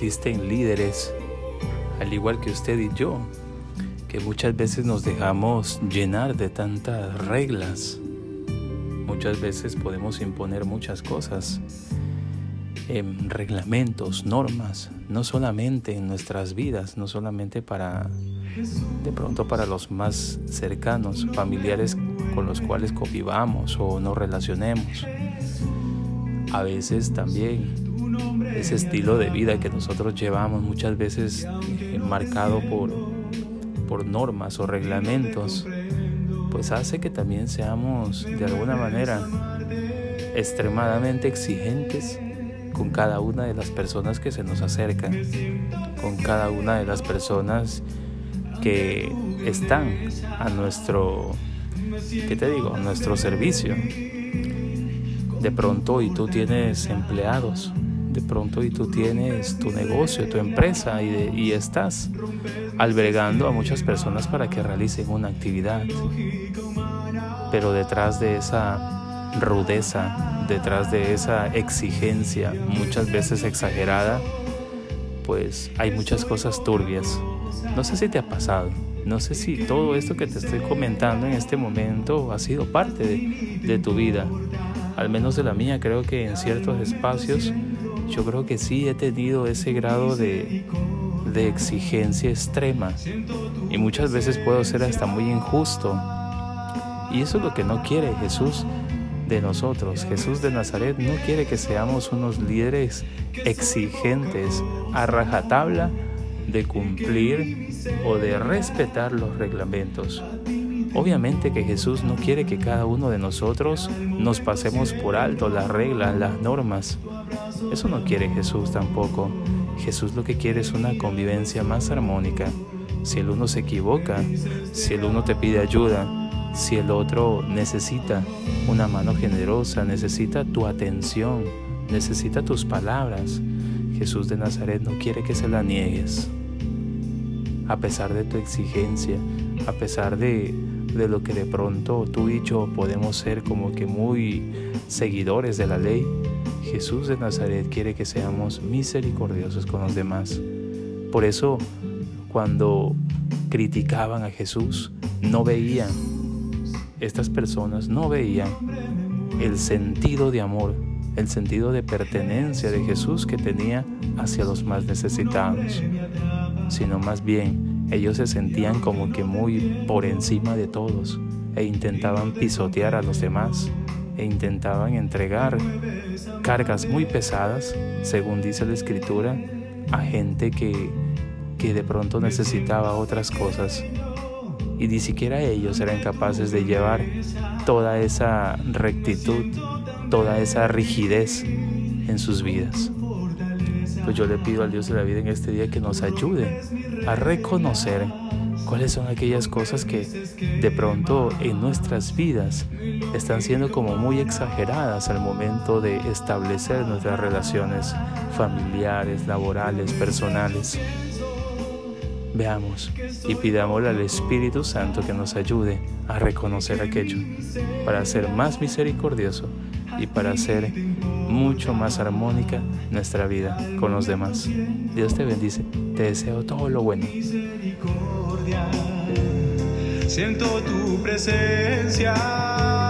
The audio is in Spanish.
existen líderes, al igual que usted y yo, que muchas veces nos dejamos llenar de tantas reglas. Muchas veces podemos imponer muchas cosas, em, reglamentos, normas, no solamente en nuestras vidas, no solamente para, de pronto para los más cercanos, familiares con los cuales convivamos o nos relacionemos. A veces también ese estilo de vida que nosotros llevamos muchas veces marcado por por normas o reglamentos, pues hace que también seamos de alguna manera extremadamente exigentes con cada una de las personas que se nos acercan, con cada una de las personas que están a nuestro, ¿qué te digo?, a nuestro servicio. De pronto y tú tienes empleados, de pronto y tú tienes tu negocio, tu empresa y, estás albergando a muchas personas para que realicen una actividad. Pero detrás de esa rudeza, detrás de esa exigencia, muchas veces exagerada, pues hay muchas cosas turbias. No sé si te ha pasado, no sé si todo esto que te estoy comentando en este momento ha sido parte de tu vida, al menos de la mía, creo que en ciertos espacios yo creo que sí he tenido ese grado de, de exigencia extrema y muchas veces puedo ser hasta muy injusto. Y eso es lo que no quiere Jesús de nosotros. Jesús de Nazaret no quiere que seamos unos líderes exigentes a rajatabla de cumplir o de respetar los reglamentos. Obviamente que Jesús no quiere que cada uno de nosotros nos pasemos por alto las reglas, las normas. Eso no quiere Jesús tampoco. Jesús lo que quiere es una convivencia más armónica. Si el uno se equivoca, si el uno te pide ayuda, si el otro necesita una mano generosa, necesita tu atención, necesita tus palabras, Jesús de Nazaret no quiere que se la niegues. A pesar de tu exigencia, a pesar de, de lo que de pronto tú y yo podemos ser como que muy seguidores de la ley, Jesús de Nazaret quiere que seamos misericordiosos con los demás. Por eso, cuando criticaban a Jesús, no veían, estas personas no veían el sentido de amor, el sentido de pertenencia de Jesús que tenía hacia los más necesitados, sino más bien ellos se sentían como que muy por encima de todos e intentaban pisotear a los demás e intentaban entregar cargas muy pesadas, según dice la escritura, a gente que, que de pronto necesitaba otras cosas. Y ni siquiera ellos eran capaces de llevar toda esa rectitud, toda esa rigidez en sus vidas. Pues yo le pido al Dios de la vida en este día que nos ayude a reconocer cuáles son aquellas cosas que de pronto en nuestras vidas están siendo como muy exageradas al momento de establecer nuestras relaciones familiares, laborales, personales. Veamos y pidámosle al Espíritu Santo que nos ayude a reconocer aquello para ser más misericordioso y para ser mucho más armónica nuestra vida con los demás. Dios te bendice, te deseo todo lo bueno. Siento tu presencia.